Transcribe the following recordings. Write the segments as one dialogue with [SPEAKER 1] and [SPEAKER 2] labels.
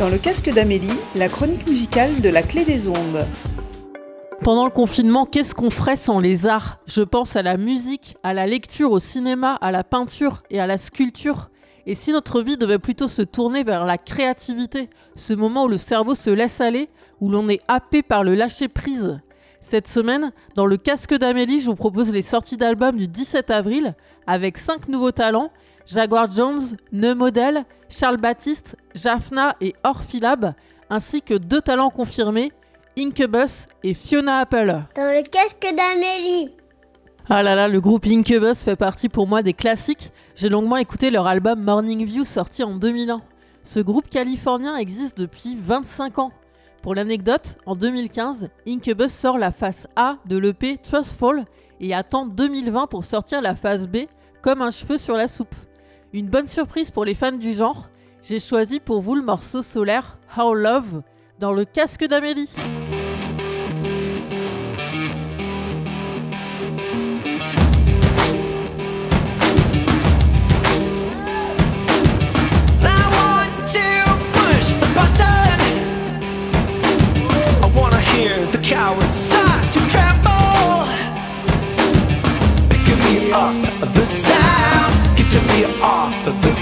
[SPEAKER 1] Dans le casque d'Amélie, la chronique musicale de la clé des ondes.
[SPEAKER 2] Pendant le confinement, qu'est-ce qu'on ferait sans les arts? Je pense à la musique, à la lecture, au cinéma, à la peinture et à la sculpture. Et si notre vie devait plutôt se tourner vers la créativité, ce moment où le cerveau se laisse aller, où l'on est happé par le lâcher-prise? Cette semaine, dans le casque d'Amélie, je vous propose les sorties d'albums du 17 avril avec 5 nouveaux talents Jaguar Jones, Neumodel, Charles Baptiste, Jaffna et Orphilab, ainsi que deux talents confirmés, Incubus et Fiona Apple.
[SPEAKER 3] Dans le casque d'Amélie.
[SPEAKER 2] Ah là là, le groupe Incubus fait partie pour moi des classiques. J'ai longuement écouté leur album Morning View sorti en 2001. Ce groupe californien existe depuis 25 ans. Pour l'anecdote, en 2015, Incubus sort la face A de l'EP Trustful et attend 2020 pour sortir la phase B comme un cheveu sur la soupe. Une bonne surprise pour les fans du genre, j'ai choisi pour vous le morceau solaire How Love dans le casque d'Amélie.
[SPEAKER 4] Up the sound, getting be off of the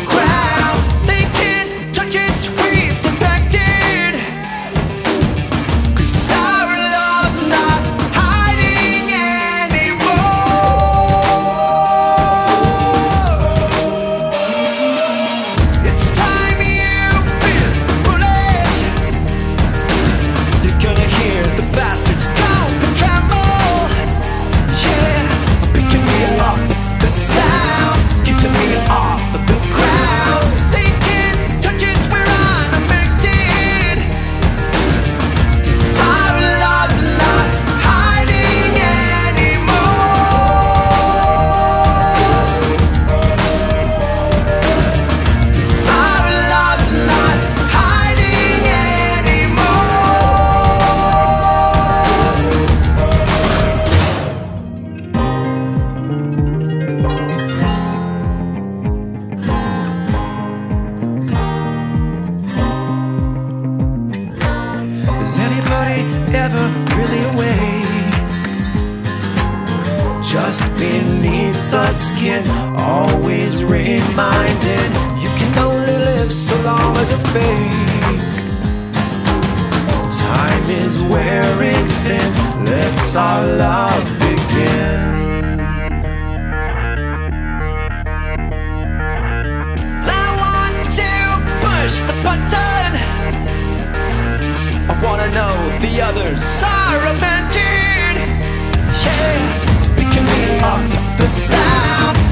[SPEAKER 4] Just beneath the skin, always reminded you can only live so long as a fake. Time is wearing thin, let's our love begin. I want to push the button. I wanna know the others are offended. Yeah, picking me up the sound,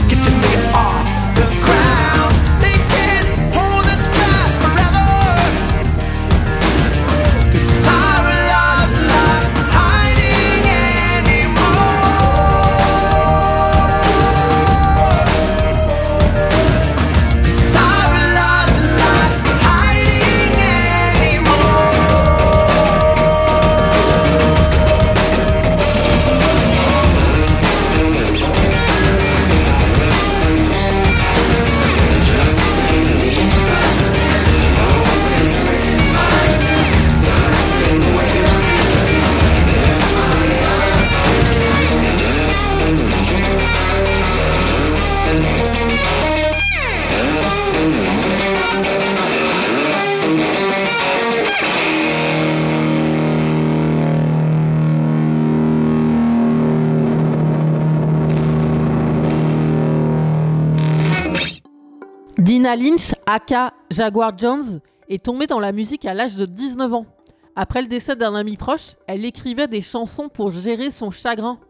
[SPEAKER 2] Dina Lynch, aka Jaguar Jones, est tombée dans la musique à l'âge de 19 ans. Après le décès d'un ami proche, elle écrivait des chansons pour gérer son chagrin.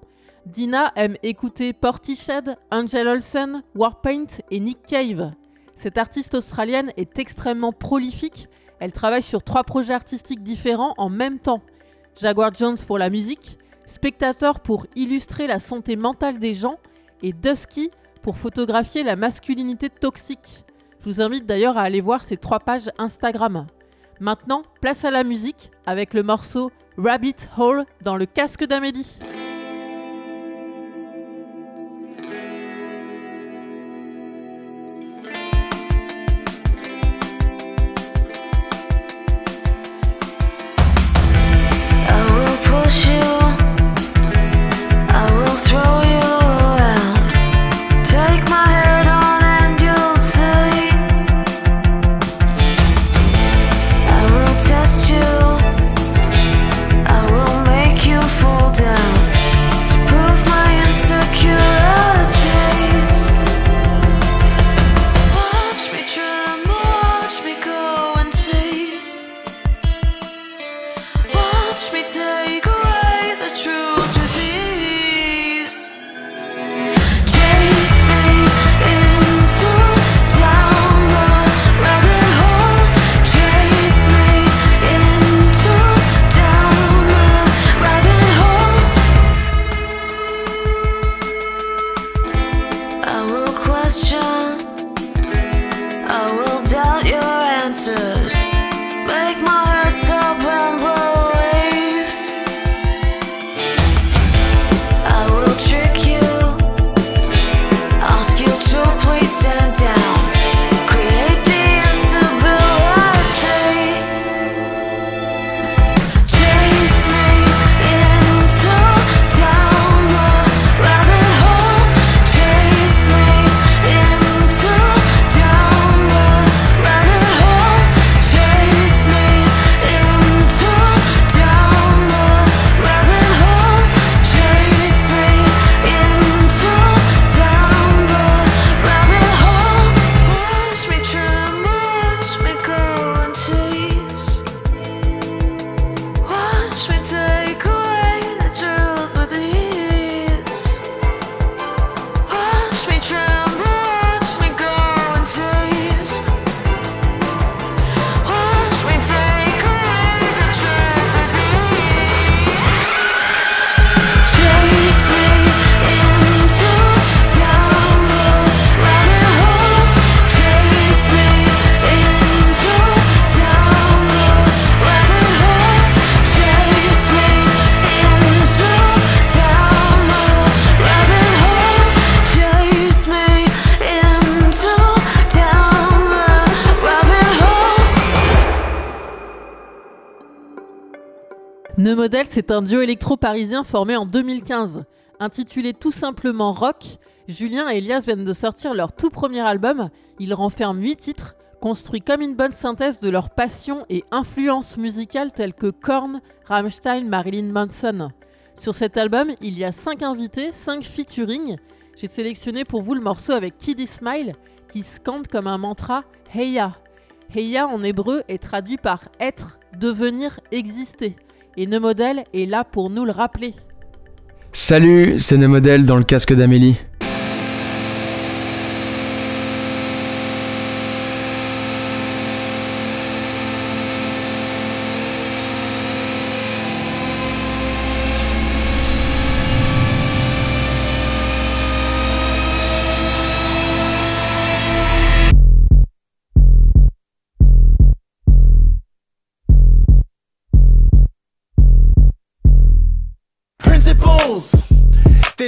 [SPEAKER 2] Dina aime écouter Portishead, Angel Olsen, Warpaint et Nick Cave. Cette artiste australienne est extrêmement prolifique. Elle travaille sur trois projets artistiques différents en même temps. Jaguar Jones pour la musique, Spectateur pour illustrer la santé mentale des gens et Dusky pour photographier la masculinité toxique. Je vous invite d'ailleurs à aller voir ces trois pages Instagram. Maintenant, place à la musique avec le morceau Rabbit Hole dans le casque d'Amélie. Model, c'est un duo électro-parisien formé en 2015. Intitulé tout simplement Rock, Julien et Elias viennent de sortir leur tout premier album. Ils renferment 8 titres, construits comme une bonne synthèse de leurs passions et influences musicales telles que Korn, Rammstein, Marilyn Manson. Sur cet album, il y a 5 invités, 5 featuring. J'ai sélectionné pour vous le morceau avec Kiddy Smile qui scande comme un mantra Heya. Heya en hébreu est traduit par être, devenir, exister. Et Neumodel est là pour nous le rappeler.
[SPEAKER 5] Salut, c'est Neumodel dans le casque d'Amélie.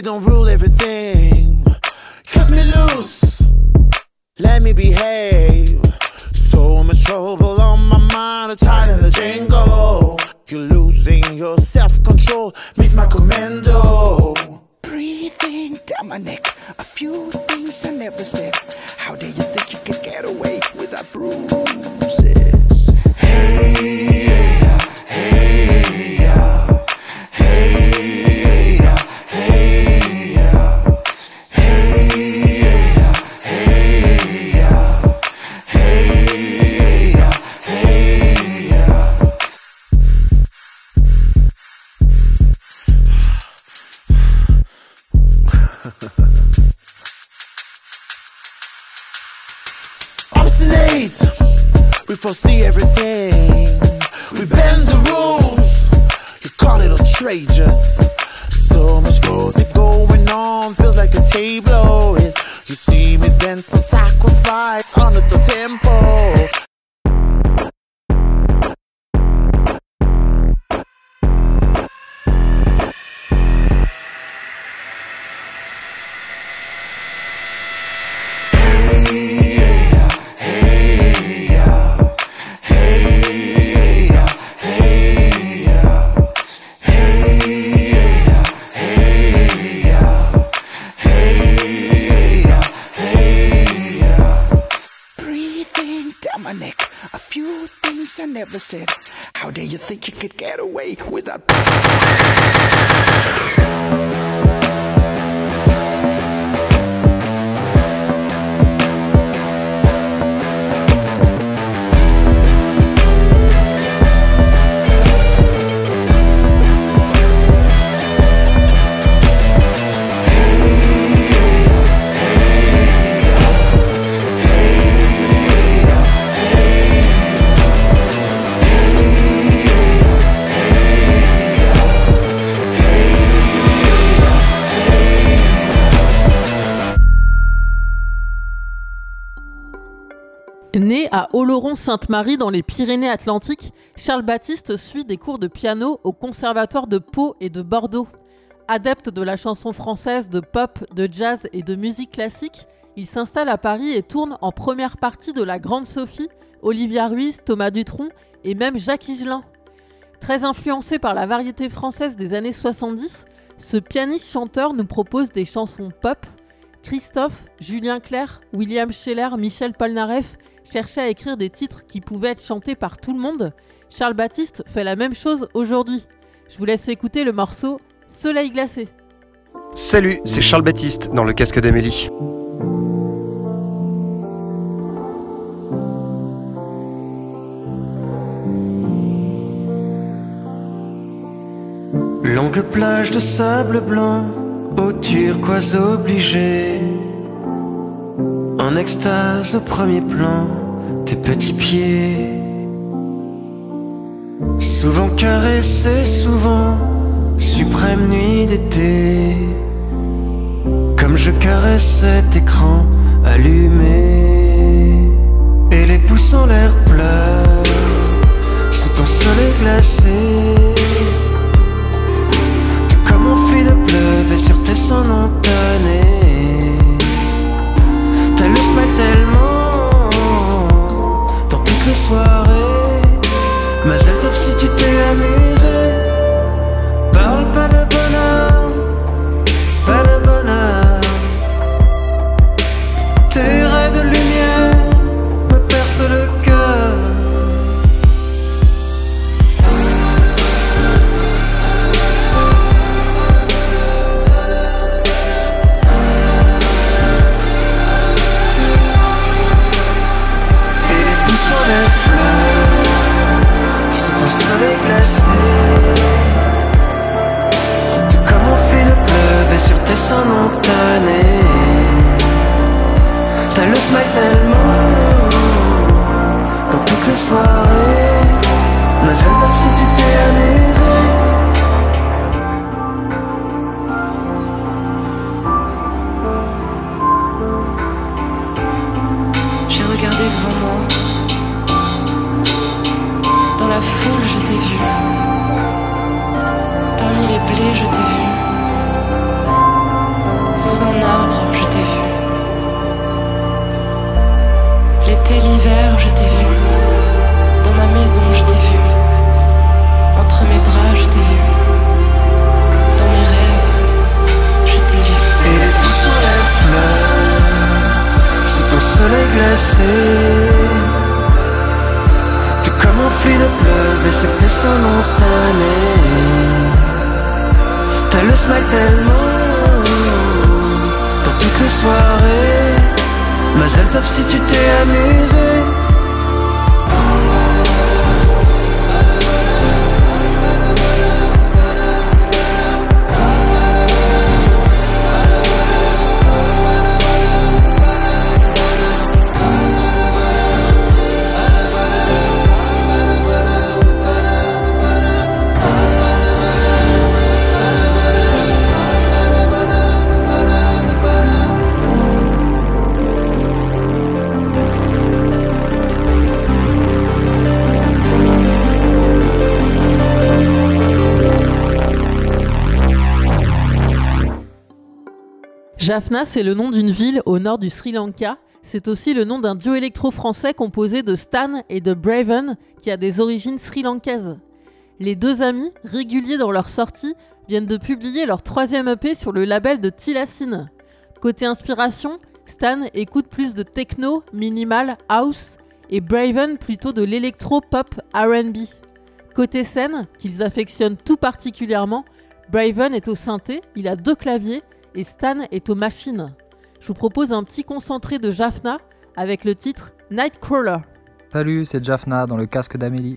[SPEAKER 6] Don't rule everything. Cut me loose, let me behave. So much trouble on my mind, I'm tired of the jingle. You're losing your self control, meet my commando. Breathing down my neck, a few things I never said. How do you think you could get away without bruises?
[SPEAKER 2] Né à Oloron-Sainte-Marie dans les Pyrénées-Atlantiques, Charles Baptiste suit des cours de piano au Conservatoire de Pau et de Bordeaux. Adepte de la chanson française, de pop, de jazz et de musique classique, il s'installe à Paris et tourne en première partie de La Grande Sophie, Olivia Ruiz, Thomas Dutronc et même Jacques Higelin. Très influencé par la variété française des années 70, ce pianiste-chanteur nous propose des chansons pop. Christophe, Julien Clerc, William Scheller, Michel Polnareff cherchaient à écrire des titres qui pouvaient être chantés par tout le monde. Charles Baptiste fait la même chose aujourd'hui. Je vous laisse écouter le morceau Soleil glacé.
[SPEAKER 7] Salut, c'est Charles Baptiste dans le casque d'Amélie.
[SPEAKER 8] Longue plage de sable blanc, au turquoise obligé. En extase au premier plan, tes petits pieds. Souvent caressés, souvent suprême nuit d'été. Comme je caresse cet écran allumé. Et les pouces en l'air pleurent sous ton soleil glacé. Comme on fuit de pleuve et sur tes sons montanés. T'as le smile tellement dans toutes les soirées. Mazel tov si tu t'es amusé.
[SPEAKER 9] Devant moi. Dans la foule, je t'ai vu. Parmi les blés, je t'ai vu. Sous un arbre,
[SPEAKER 8] soleil glacé. Tout comme on fuit le pleuve et sons montanés. T'as le smile tellement dans toutes les soirées. Mazel tov si tu t'es amusé.
[SPEAKER 2] Jaffna, c'est le nom d'une ville au nord du Sri Lanka. C'est aussi le nom d'un duo électro-français composé de Stan et de Braven, qui a des origines sri-lankaises. Les deux amis, réguliers dans leurs sorties, viennent de publier leur troisième EP sur le label de Tilassine. Côté inspiration, Stan écoute plus de techno, minimal, house, et Braven plutôt de l'électro-pop RB. Côté scène, qu'ils affectionnent tout particulièrement, Braven est au synthé, il a deux claviers, et Stan est aux machines. Je vous propose un petit concentré de Jaffna avec le titre Nightcrawler.
[SPEAKER 10] Salut, c'est Jaffna dans le casque d'Amélie.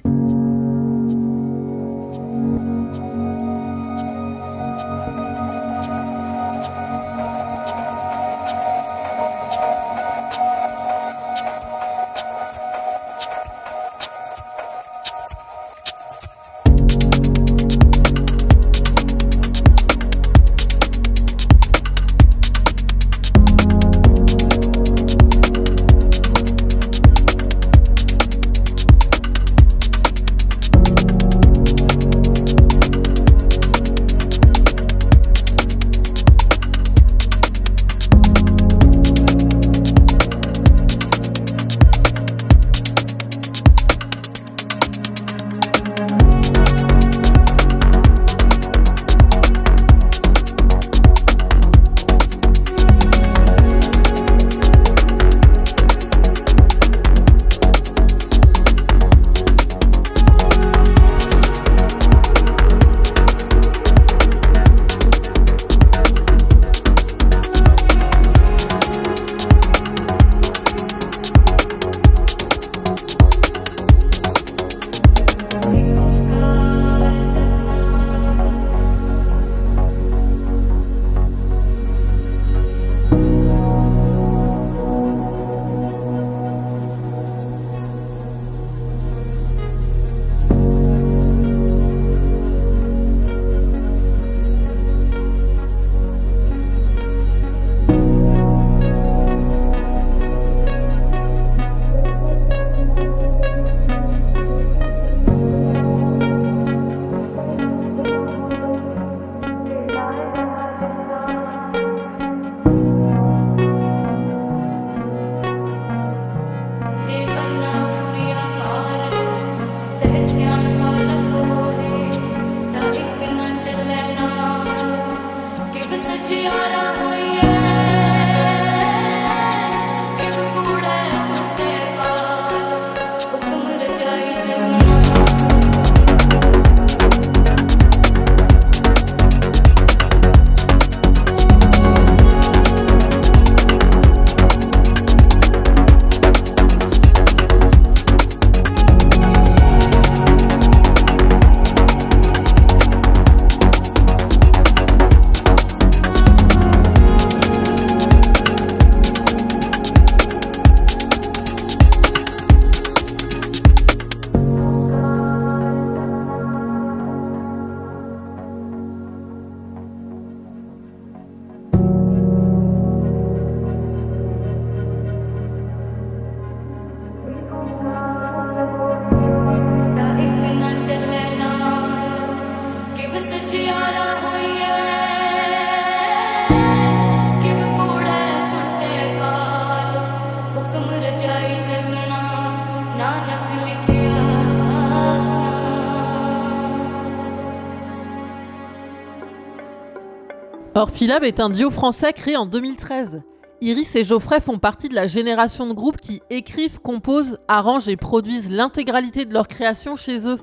[SPEAKER 2] Orphilab est un duo français créé en 2013. Iris et Geoffrey font partie de la génération de groupes qui écrivent, composent, arrangent et produisent l'intégralité de leurs créations chez eux.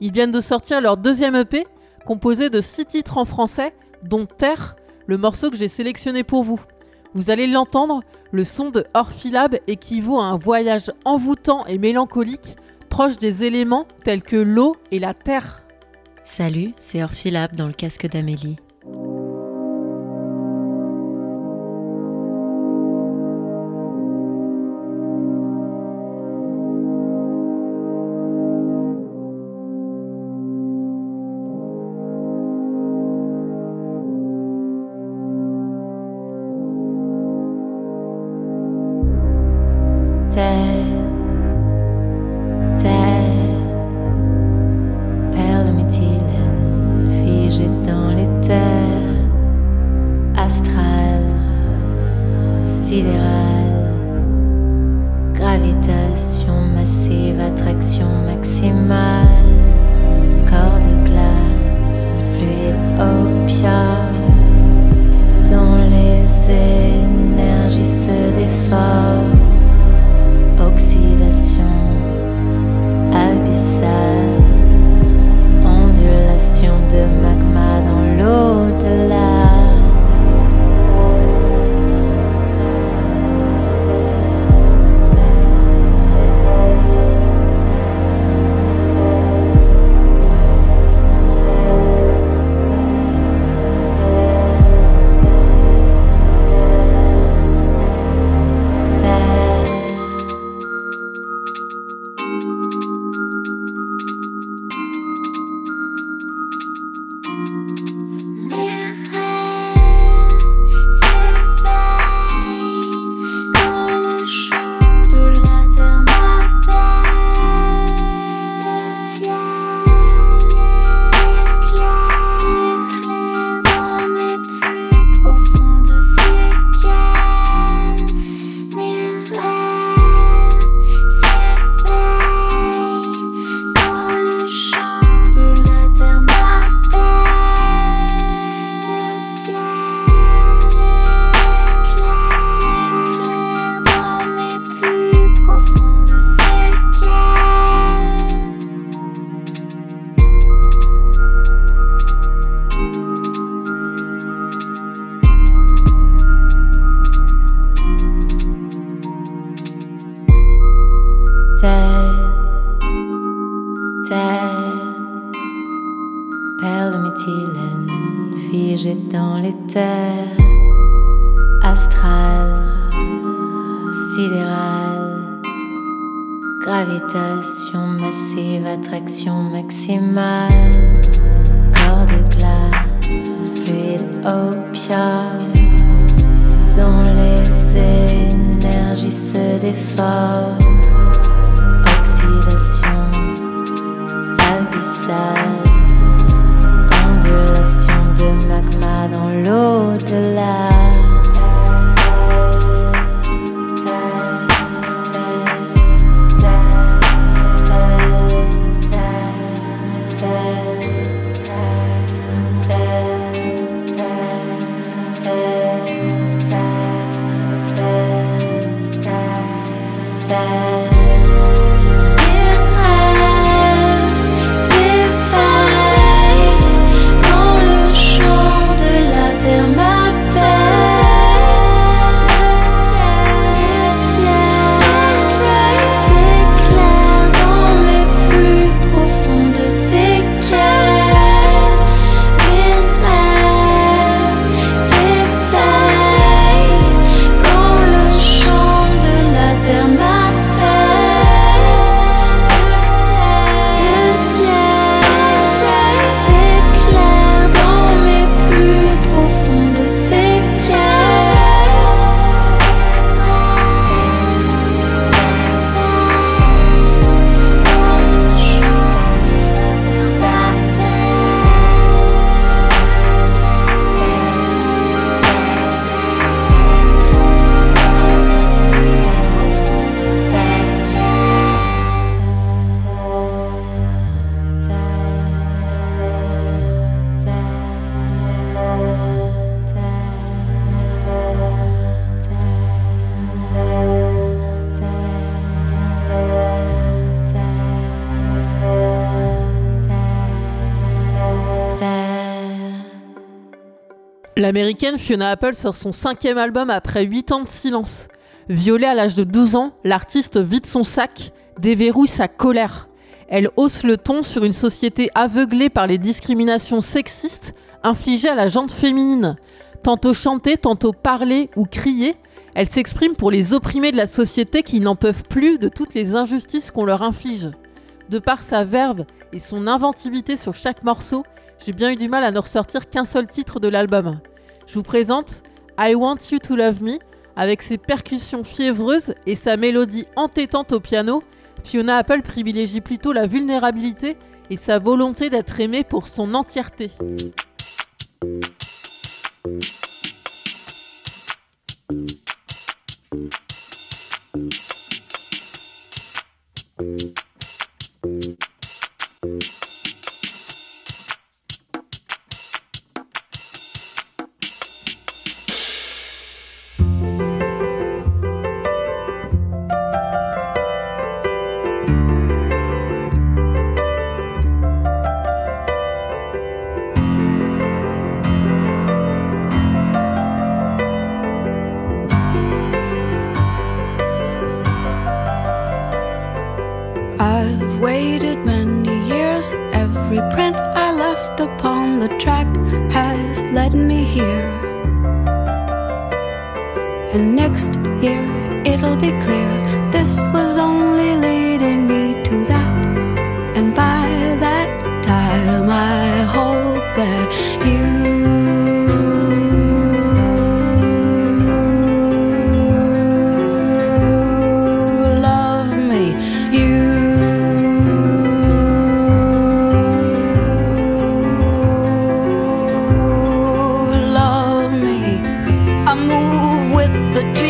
[SPEAKER 2] Ils viennent de sortir leur deuxième EP, composé de six titres en français, dont Terre, le morceau que j'ai sélectionné pour vous. Vous allez l'entendre, le son de Orphilab équivaut à un voyage envoûtant et mélancolique, proche des éléments tels que l'eau et la terre.
[SPEAKER 11] Salut, c'est Orphilab dans le casque d'Amélie.
[SPEAKER 12] in my
[SPEAKER 2] L'américaine Fiona Apple sort son cinquième album après 8 ans de silence. Violée à l'âge de 12 ans, l'artiste vide son sac, déverrouille sa colère. Elle hausse le ton sur une société aveuglée par les discriminations sexistes infligées à la jante féminine. Tantôt chanter, tantôt parler ou crier, elle s'exprime pour les opprimés de la société qui n'en peuvent plus de toutes les injustices qu'on leur inflige. De par sa verve et son inventivité sur chaque morceau, j'ai bien eu du mal à ne ressortir qu'un seul titre de l'album. Je vous présente I Want You to Love Me, avec ses percussions fiévreuses et sa mélodie entêtante au piano. Fiona Apple privilégie plutôt la vulnérabilité et sa volonté d'être aimée pour son entièreté.
[SPEAKER 12] Be clear this was only leading me to that. And by that time, I hope that you love me. You love me. I move with the trees